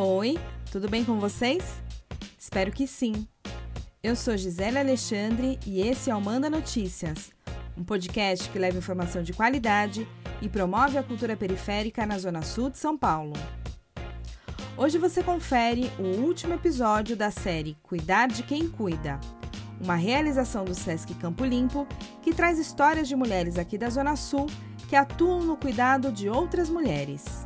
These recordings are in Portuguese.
Oi, tudo bem com vocês? Espero que sim. Eu sou Gisele Alexandre e esse é o Manda Notícias, um podcast que leva informação de qualidade e promove a cultura periférica na Zona Sul de São Paulo. Hoje você confere o último episódio da série Cuidar de Quem Cuida, uma realização do Sesc Campo Limpo que traz histórias de mulheres aqui da Zona Sul que atuam no cuidado de outras mulheres.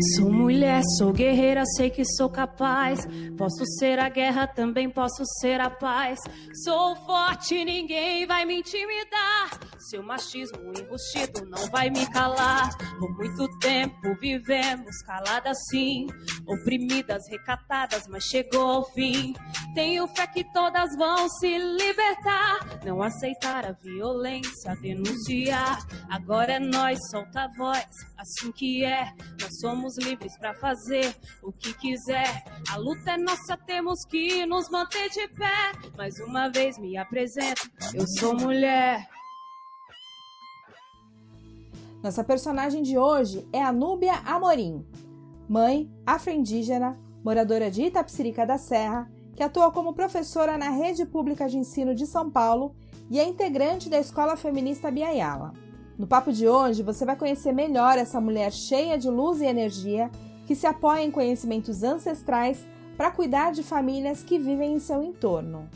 Sou mulher, sou guerreira, sei que sou capaz. Posso ser a guerra, também posso ser a paz. Sou forte, ninguém vai me intimidar. Seu machismo embustido não vai me calar. Por muito tempo vivemos caladas sim, oprimidas, recatadas, mas chegou ao fim. Tenho fé que todas vão se libertar. Não aceitar a violência, denunciar. Agora é nós, solta a voz, assim que é. Nós somos livres para fazer o que quiser. A luta é nossa, temos que nos manter de pé. Mais uma vez me apresento, eu sou mulher. Nossa personagem de hoje é a Núbia Amorim, mãe afro-indígena, moradora de Itapsirica da Serra, que atua como professora na rede pública de ensino de São Paulo e é integrante da Escola Feminista Biayala. No papo de hoje, você vai conhecer melhor essa mulher cheia de luz e energia que se apoia em conhecimentos ancestrais para cuidar de famílias que vivem em seu entorno.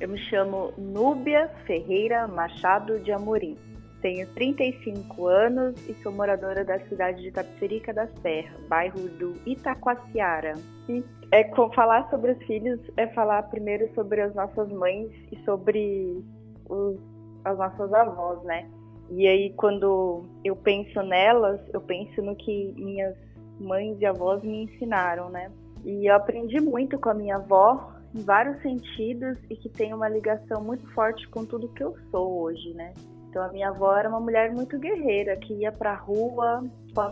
Eu me chamo Núbia Ferreira Machado de Amorim. Tenho 35 anos e sou moradora da cidade de Tapicerica da Serra, bairro do Itacoaciara. E é falar sobre os filhos é falar primeiro sobre as nossas mães e sobre os, as nossas avós, né? E aí quando eu penso nelas, eu penso no que minhas mães e avós me ensinaram, né? E eu aprendi muito com a minha avó em vários sentidos e que tem uma ligação muito forte com tudo que eu sou hoje, né? Então a minha avó era uma mulher muito guerreira, que ia para a rua,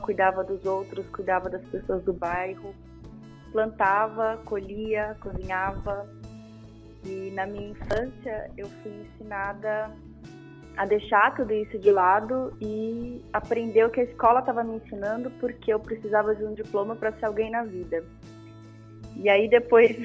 cuidava dos outros, cuidava das pessoas do bairro, plantava, colhia, cozinhava. E na minha infância eu fui ensinada a deixar tudo isso de lado e aprender o que a escola estava me ensinando, porque eu precisava de um diploma para ser alguém na vida. E aí depois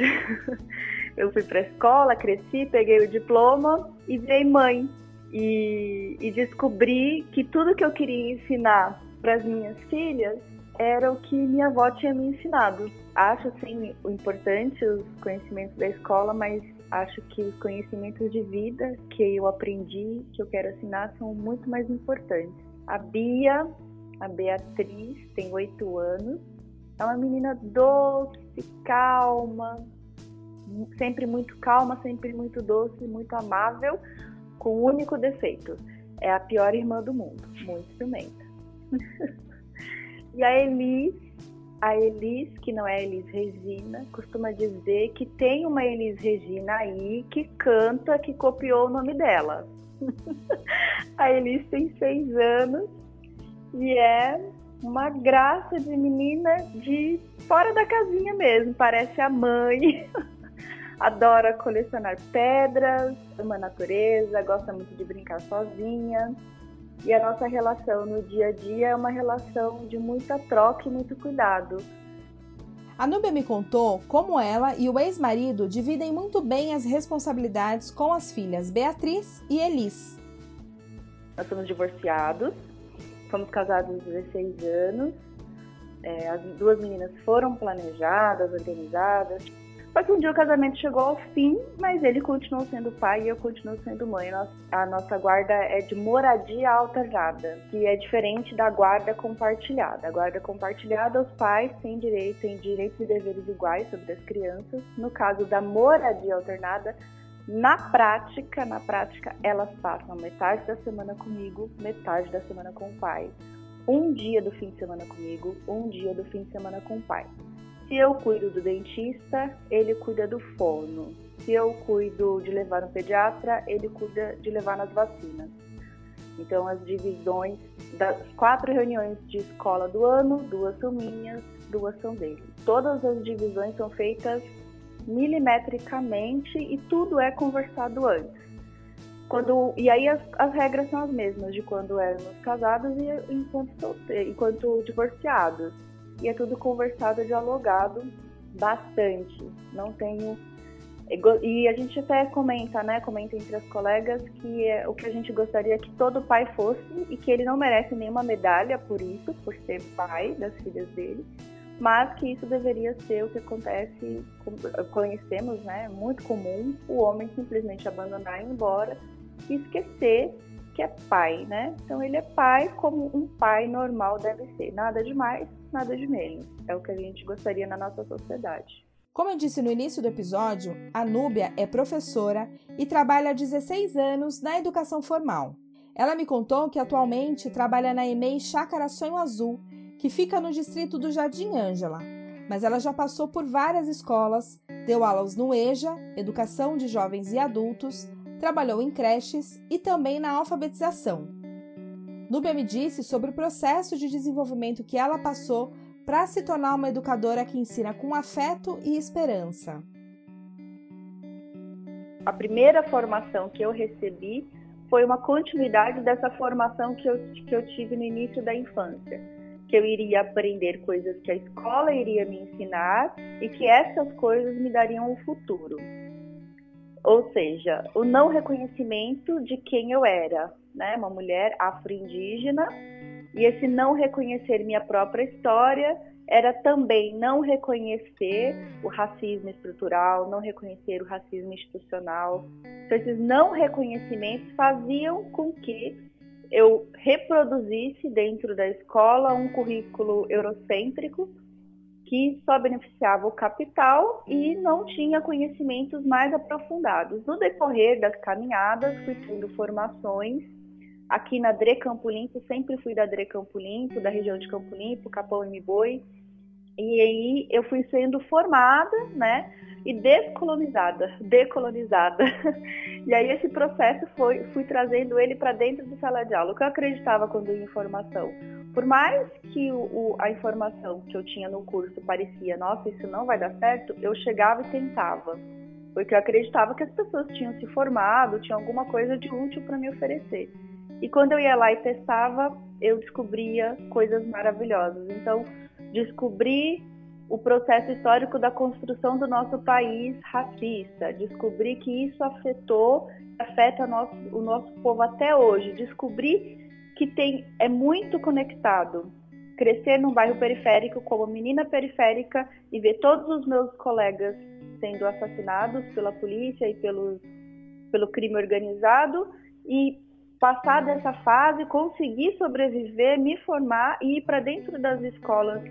eu fui para a escola, cresci, peguei o diploma e virei mãe e, e descobri que tudo que eu queria ensinar para as minhas filhas era o que minha avó tinha me ensinado. Acho sim importante os conhecimentos da escola, mas acho que os conhecimentos de vida que eu aprendi, que eu quero ensinar, são muito mais importantes. A Bia, a Beatriz, tem oito anos, é uma menina doce, calma, sempre muito calma, sempre muito doce, muito amável, com o um único defeito: é a pior irmã do mundo, muito ciumenta. e a Elis, a Elis, que não é Elis Regina, costuma dizer que tem uma Elis Regina aí que canta, que copiou o nome dela. a Elis tem seis anos e é uma graça de menina de fora da casinha mesmo, parece a mãe. adora colecionar pedras, ama a natureza, gosta muito de brincar sozinha. E a nossa relação no dia a dia é uma relação de muita troca e muito cuidado. A Núbia me contou como ela e o ex-marido dividem muito bem as responsabilidades com as filhas Beatriz e Elis. Nós somos divorciados, fomos casados há 16 anos. É, as duas meninas foram planejadas, organizadas. Só que um dia o casamento chegou ao fim, mas ele continuou sendo pai e eu continuo sendo mãe. A nossa guarda é de moradia alternada, que é diferente da guarda compartilhada. A guarda compartilhada, os pais têm direito, têm direitos e deveres iguais sobre as crianças. No caso da moradia alternada, na prática, na prática, elas passam metade da semana comigo, metade da semana com o pai. Um dia do fim de semana comigo, um dia do fim de semana com o pai. Se eu cuido do dentista, ele cuida do fono. Se eu cuido de levar no pediatra, ele cuida de levar nas vacinas. Então, as divisões das quatro reuniões de escola do ano, duas são minhas, duas são dele. Todas as divisões são feitas milimetricamente e tudo é conversado antes. quando e aí as, as regras são as mesmas de quando éramos casados e enquanto enquanto divorciados. E é tudo conversado, dialogado bastante. Não tenho e a gente até comenta, né? Comenta entre as colegas que é, o que a gente gostaria que todo pai fosse e que ele não merece nenhuma medalha por isso, por ser pai das filhas dele, mas que isso deveria ser o que acontece, conhecemos, né? Muito comum, o homem simplesmente abandonar e ir embora e esquecer que é pai, né? Então ele é pai como um pai normal deve ser, nada de mais, nada de menos. É o que a gente gostaria na nossa sociedade. Como eu disse no início do episódio, a Núbia é professora e trabalha há 16 anos na educação formal. Ela me contou que atualmente trabalha na EMEI Chácara Sonho Azul, que fica no distrito do Jardim Ângela, mas ela já passou por várias escolas, deu aulas no EJA, Educação de Jovens e Adultos, trabalhou em creches e também na alfabetização. Núbia me disse sobre o processo de desenvolvimento que ela passou para se tornar uma educadora que ensina com afeto e esperança? A primeira formação que eu recebi foi uma continuidade dessa formação que eu, que eu tive no início da infância. Que eu iria aprender coisas que a escola iria me ensinar e que essas coisas me dariam um futuro. Ou seja, o não reconhecimento de quem eu era, né? Uma mulher afro-indígena e esse não reconhecer minha própria história era também não reconhecer o racismo estrutural, não reconhecer o racismo institucional. Então, esses não reconhecimentos faziam com que eu reproduzisse dentro da escola um currículo eurocêntrico que só beneficiava o capital e não tinha conhecimentos mais aprofundados. No decorrer das caminhadas, fui tendo formações aqui na Dre Campo Limpo, sempre fui da Dre Campo Limpo, da região de Campo Limpo, Capão e Boi. E aí eu fui sendo formada, né? E descolonizada, decolonizada. E aí esse processo foi, fui trazendo ele para dentro de sala de aula, o que eu acreditava quando ia informação. Por mais que o, o, a informação que eu tinha no curso parecia, nossa, isso não vai dar certo, eu chegava e tentava. Porque eu acreditava que as pessoas tinham se formado, tinham alguma coisa de útil para me oferecer. E quando eu ia lá e testava, eu descobria coisas maravilhosas. Então, descobri o processo histórico da construção do nosso país racista, descobri que isso afetou, afeta nosso, o nosso povo até hoje, descobri que tem, é muito conectado. Crescer num bairro periférico como menina periférica e ver todos os meus colegas sendo assassinados pela polícia e pelos, pelo crime organizado e passar dessa fase, conseguir sobreviver, me formar e ir para dentro das escolas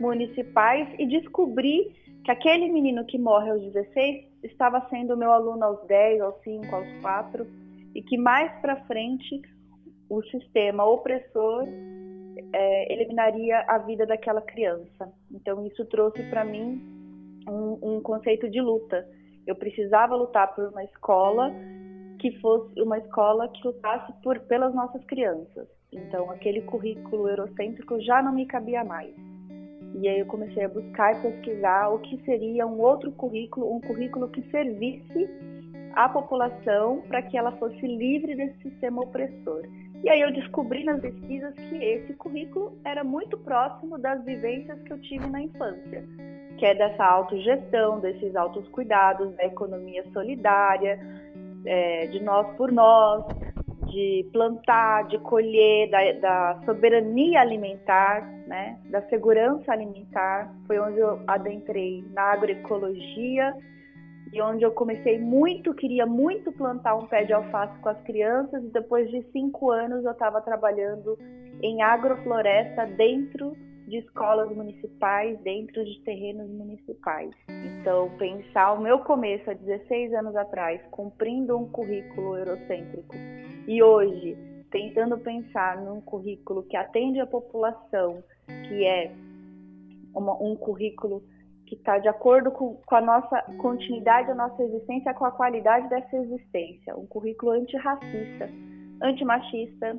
municipais e descobrir que aquele menino que morre aos 16 estava sendo meu aluno aos 10, aos 5, aos 4 e que mais para frente o sistema opressor é, eliminaria a vida daquela criança. Então isso trouxe para mim um, um conceito de luta. Eu precisava lutar por uma escola que fosse uma escola que lutasse por, pelas nossas crianças. Então, aquele currículo eurocêntrico já não me cabia mais. E aí eu comecei a buscar e pesquisar o que seria um outro currículo, um currículo que servisse à população para que ela fosse livre desse sistema opressor. E aí eu descobri nas pesquisas que esse currículo era muito próximo das vivências que eu tive na infância, que é dessa autogestão, desses autos cuidados, da economia solidária, é, de nós por nós, de plantar, de colher, da, da, soberania alimentar, né, da segurança alimentar. Foi onde eu adentrei na agroecologia e onde eu comecei muito, queria muito plantar um pé de alface com as crianças. E depois de cinco anos eu estava trabalhando em agrofloresta dentro de escolas municipais dentro de terrenos municipais. Então, pensar o meu começo há 16 anos atrás, cumprindo um currículo eurocêntrico, e hoje tentando pensar num currículo que atende a população, que é uma, um currículo que está de acordo com, com, a nossa continuidade da nossa existência, com a qualidade dessa existência, um currículo antirracista, antimachista,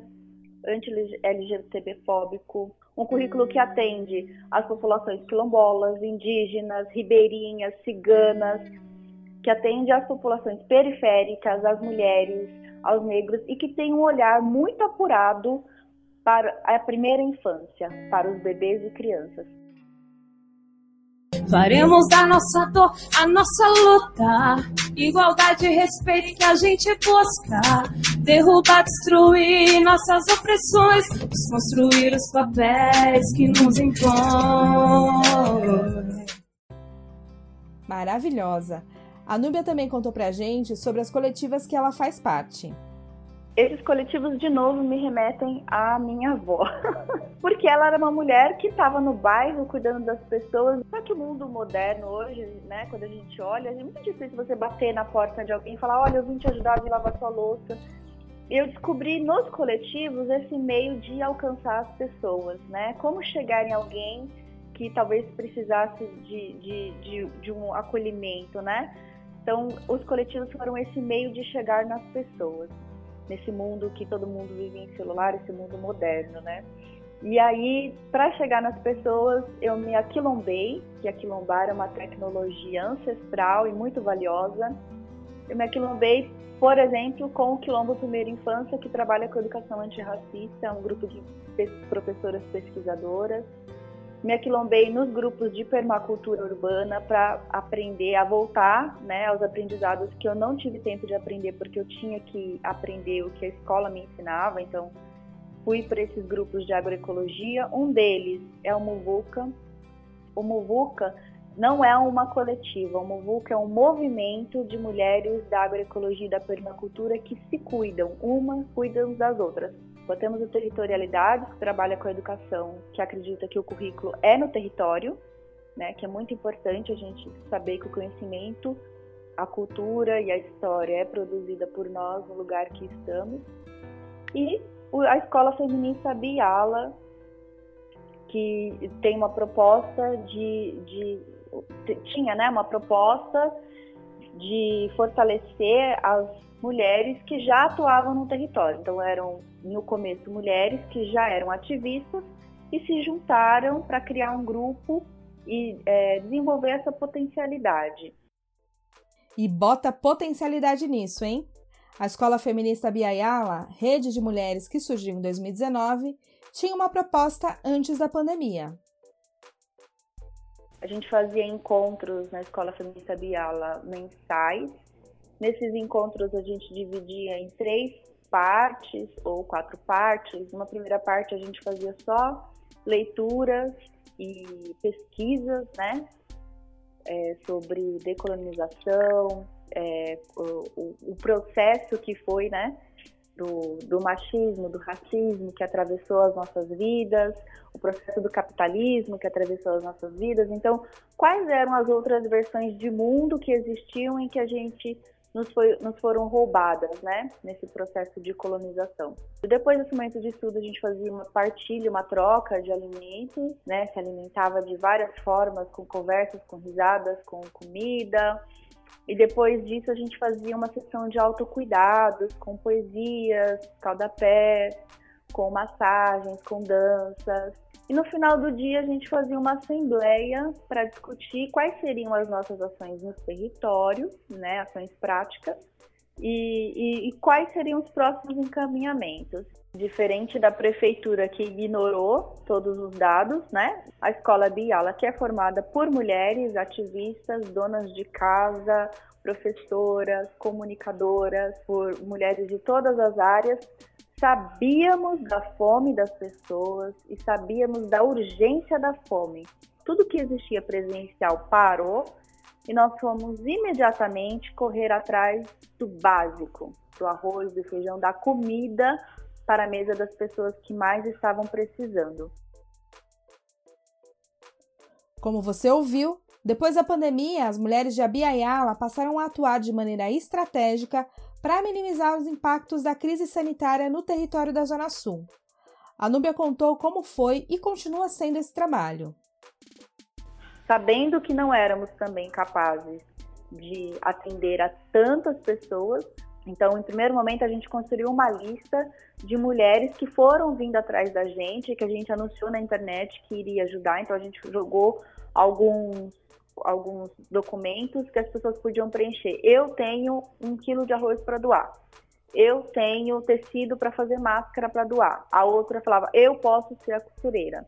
anti-LGBTB-fóbico, um currículo que atende as populações quilombolas, indígenas, ribeirinhas, ciganas, que atende às populações periféricas, às mulheres, aos negros e que tem um olhar muito apurado para a primeira infância, para os bebês e crianças. Faremos da nossa dor a nossa luta. Igualdade e respeito que a gente busca. Derrubar, destruir nossas opressões. Desconstruir os papéis que nos impõem. Maravilhosa! A Núbia também contou pra gente sobre as coletivas que ela faz parte. Esses coletivos, de novo, me remetem à minha avó. Porque ela era uma mulher que estava no bairro cuidando das pessoas. Só que o mundo moderno hoje, né, quando a gente olha, é muito difícil você bater na porta de alguém e falar: Olha, eu vim te ajudar a lavar sua louça. Eu descobri nos coletivos esse meio de alcançar as pessoas, né? Como chegar em alguém que talvez precisasse de, de, de, de um acolhimento, né? Então, os coletivos foram esse meio de chegar nas pessoas nesse mundo que todo mundo vive em celular, esse mundo moderno, né? E aí, para chegar nas pessoas, eu me aquilombei, que aquilombar é uma tecnologia ancestral e muito valiosa. Eu me aquilombei, por exemplo, com o Quilombo Primeira Infância, que trabalha com educação antirracista, é um grupo de professoras pesquisadoras me aquilombei nos grupos de permacultura urbana para aprender a voltar né, aos aprendizados que eu não tive tempo de aprender porque eu tinha que aprender o que a escola me ensinava. Então, fui para esses grupos de agroecologia. Um deles é o Muvuca. O Muvuca não é uma coletiva, o Muvuca é um movimento de mulheres da agroecologia e da permacultura que se cuidam, uma cuida das outras. Temos o Territorialidades, que trabalha com a educação, que acredita que o currículo é no território, né, que é muito importante a gente saber que o conhecimento, a cultura e a história é produzida por nós no lugar que estamos. E a Escola Feminista Biala, que tem uma proposta de, de tinha né, uma proposta de fortalecer as mulheres que já atuavam no território. Então, eram, no começo, mulheres que já eram ativistas e se juntaram para criar um grupo e é, desenvolver essa potencialidade. E bota potencialidade nisso, hein? A Escola Feminista Biayala, rede de mulheres que surgiu em 2019, tinha uma proposta antes da pandemia. A gente fazia encontros na Escola Feminista Biala mensais Nesses encontros a gente dividia em três partes ou quatro partes. Uma primeira parte a gente fazia só leituras e pesquisas, né, é, sobre decolonização, é, o, o, processo que foi, né, do, do, machismo, do racismo que atravessou as nossas vidas, o processo do capitalismo que atravessou as nossas vidas. Então, quais eram as outras versões de mundo que existiam em que a gente nos, foi, nos foram roubadas, né, nesse processo de colonização. E depois desse momento de estudo, a gente fazia uma partilha, uma troca de alimentos, né, se alimentava de várias formas, com conversas, com risadas, com comida. E depois disso, a gente fazia uma sessão de autocuidados, com poesias, caldapé, com massagens, com danças. E no final do dia a gente fazia uma assembleia para discutir quais seriam as nossas ações no território, né, ações práticas, e, e, e quais seriam os próximos encaminhamentos. Diferente da prefeitura que ignorou todos os dados, né? A escola Biala, que é formada por mulheres ativistas, donas de casa, professoras, comunicadoras, por mulheres de todas as áreas, sabíamos da fome das pessoas e sabíamos da urgência da fome. Tudo que existia presencial parou e nós fomos imediatamente correr atrás do básico, do arroz, do feijão, da comida para a mesa das pessoas que mais estavam precisando. Como você ouviu, depois da pandemia, as mulheres de Abiaiala passaram a atuar de maneira estratégica para minimizar os impactos da crise sanitária no território da Zona Sul. A Núbia contou como foi e continua sendo esse trabalho. Sabendo que não éramos também capazes de atender a tantas pessoas, então, em primeiro momento, a gente construiu uma lista de mulheres que foram vindo atrás da gente, que a gente anunciou na internet que iria ajudar. Então, a gente jogou alguns alguns documentos que as pessoas podiam preencher. Eu tenho um quilo de arroz para doar. eu tenho tecido para fazer máscara para doar. A outra falava, eu posso ser a costureira.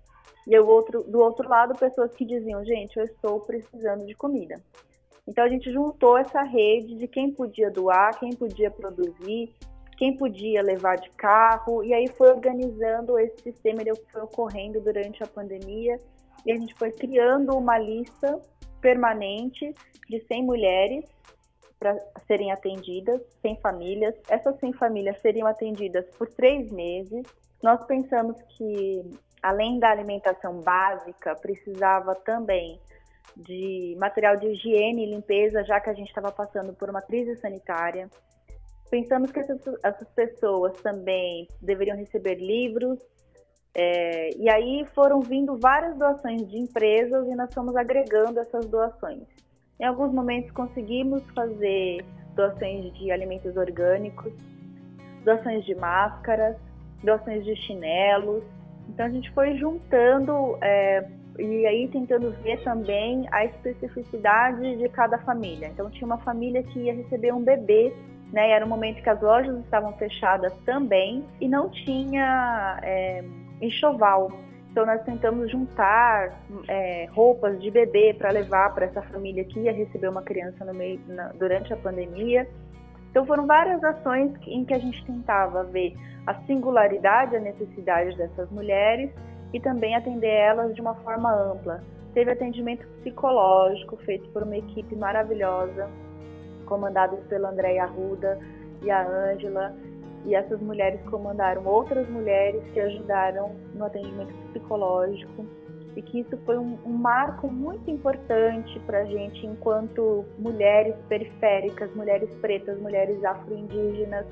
E o outro, do outro lado, pessoas que diziam, gente, eu estou precisando de comida. Então a gente juntou essa rede de quem podia doar, quem podia produzir, quem podia levar de carro, e aí foi organizando esse sistema, ele foi ocorrendo durante a pandemia, e a gente foi criando uma lista permanente de 100 mulheres para serem atendidas, 100 famílias. Essas 100 famílias seriam atendidas por três meses. Nós pensamos que, além da alimentação básica, precisava também de material de higiene e limpeza, já que a gente estava passando por uma crise sanitária. Pensamos que essas, essas pessoas também deveriam receber livros, é, e aí foram vindo várias doações de empresas e nós fomos agregando essas doações. Em alguns momentos conseguimos fazer doações de alimentos orgânicos, doações de máscaras, doações de chinelos. Então a gente foi juntando é, e aí tentando ver também a especificidade de cada família. Então tinha uma família que ia receber um bebê, né? Era um momento que as lojas estavam fechadas também e não tinha é, enxoval. Então nós tentamos juntar é, roupas de bebê para levar para essa família que ia receber uma criança meio, na, durante a pandemia. Então foram várias ações em que a gente tentava ver a singularidade, a necessidade dessas mulheres e também atender elas de uma forma ampla. Teve atendimento psicológico feito por uma equipe maravilhosa, comandada pela Andréia Arruda e a Ângela, e essas mulheres comandaram outras mulheres que ajudaram no atendimento psicológico. E que isso foi um, um marco muito importante para a gente enquanto mulheres periféricas, mulheres pretas, mulheres afro-indígenas,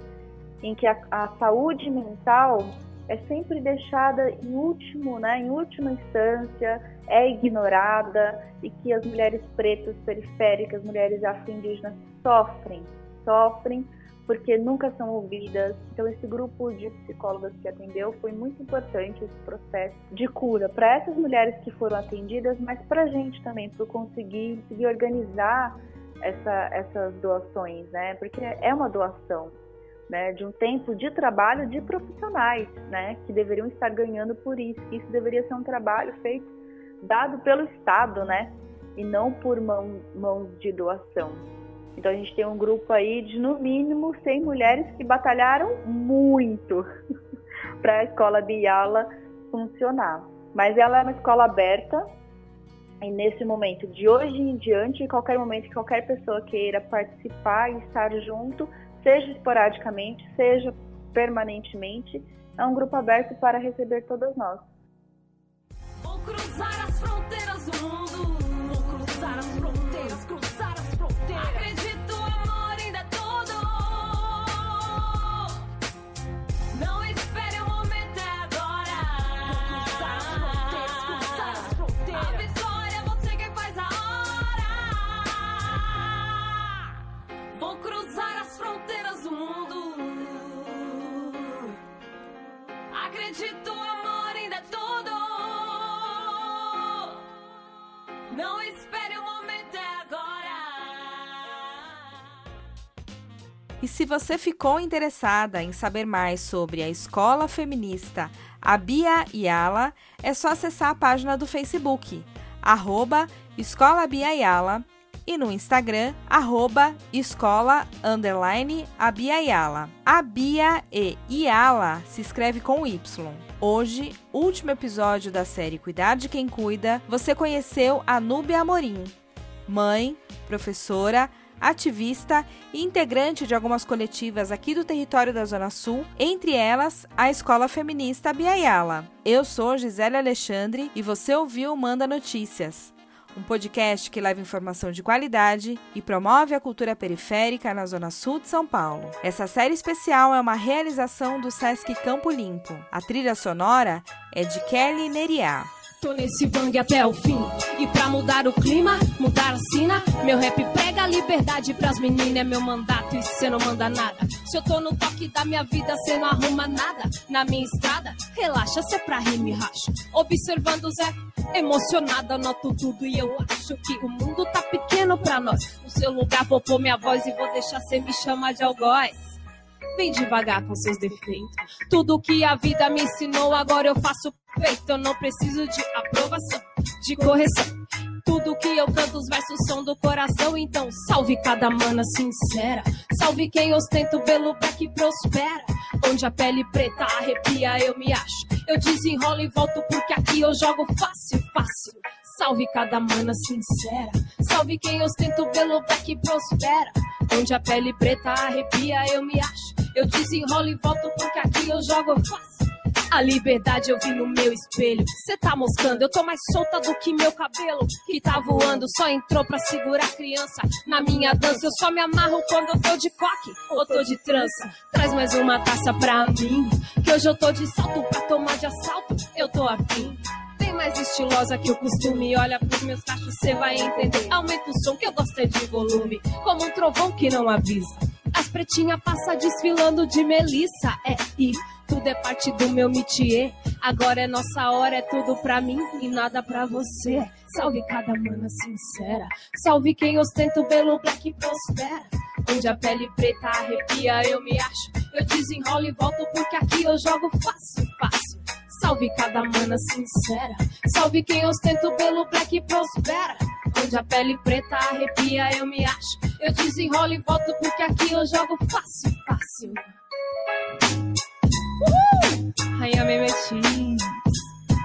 em que a, a saúde mental é sempre deixada em último, né, em última instância, é ignorada e que as mulheres pretas, periféricas, mulheres afro-indígenas sofrem, sofrem porque nunca são ouvidas. Então esse grupo de psicólogas que atendeu foi muito importante esse processo de cura para essas mulheres que foram atendidas, mas para a gente também, para conseguir, conseguir organizar essa, essas doações, né? Porque é uma doação né, de um tempo de trabalho de profissionais, né, que deveriam estar ganhando por isso. Isso deveria ser um trabalho feito dado pelo Estado, né, e não por mão, mãos de doação. Então a gente tem um grupo aí de no mínimo 100 mulheres que batalharam muito para a escola de Yala funcionar. Mas ela é uma escola aberta e nesse momento, de hoje em diante, em qualquer momento que qualquer pessoa queira participar e estar junto, seja esporadicamente, seja permanentemente, é um grupo aberto para receber todas nós. Vou cruzar as fronteiras se você ficou interessada em saber mais sobre a escola feminista a Bia Yala, é só acessar a página do Facebook, arroba Escola Bia Yala, e no Instagram, arroba escola, underline, a Bia e Yala se escreve com Y. Hoje, último episódio da série Cuidar de Quem Cuida, você conheceu a Núbia Amorim, mãe, professora, ativista e integrante de algumas coletivas aqui do território da Zona Sul, entre elas a Escola Feminista Biayala. Eu sou Gisele Alexandre e você ouviu Manda Notícias, um podcast que leva informação de qualidade e promove a cultura periférica na Zona Sul de São Paulo. Essa série especial é uma realização do Sesc Campo Limpo. A trilha sonora é de Kelly Neriá. Tô nesse bang até o fim. E pra mudar o clima, mudar a sina, meu rap prega liberdade pras meninas. É meu mandato e cê não manda nada. Se eu tô no toque da minha vida, cê não arruma nada. Na minha estrada, relaxa, cê pra rir me racha. Observando o Zé, emocionada, noto tudo e eu acho que o mundo tá pequeno pra nós. No seu lugar vou pôr minha voz e vou deixar cê me chamar de algoz. Vem devagar com seus defeitos. Tudo que a vida me ensinou, agora eu faço feito. Eu não preciso de aprovação, de correção. Tudo que eu canto, os versos são do coração. Então, salve cada mana sincera. Salve quem ostenta o belo black prospera. Onde a pele preta arrepia, eu me acho. Eu desenrolo e volto porque aqui eu jogo fácil, fácil. Salve cada mana sincera. Salve quem ostenta o belo black prospera. Onde a pele preta arrepia, eu me acho. Eu desenrolo e volto porque aqui eu jogo fácil. A liberdade eu vi no meu espelho. Cê tá moscando, eu tô mais solta do que meu cabelo. Que tá voando, só entrou pra segurar a criança. Na minha dança, eu só me amarro quando eu tô de coque ou tô de trança. Traz mais uma taça pra mim. Que hoje eu tô de salto pra tomar de assalto. Eu tô afim. Bem mais estilosa que o costume. Olha pros meus cachos, cê vai entender. Aumenta o som que eu gostei de volume. Como um trovão que não avisa. As pretinhas passa desfilando de melissa. É, e tudo é parte do meu métier. Agora é nossa hora, é tudo pra mim e nada pra você. Salve cada mana sincera. Salve quem ostenta o belo black prospera. Onde a pele preta arrepia, eu me acho. Eu desenrolo e volto porque aqui eu jogo fácil, fácil. Salve cada mana sincera. Salve quem ostenta o belo black prospera. Onde a pele preta arrepia, eu me acho. Eu desenrolo e volto porque aqui eu jogo fácil, fácil. Uhul! Rainha Memetinha.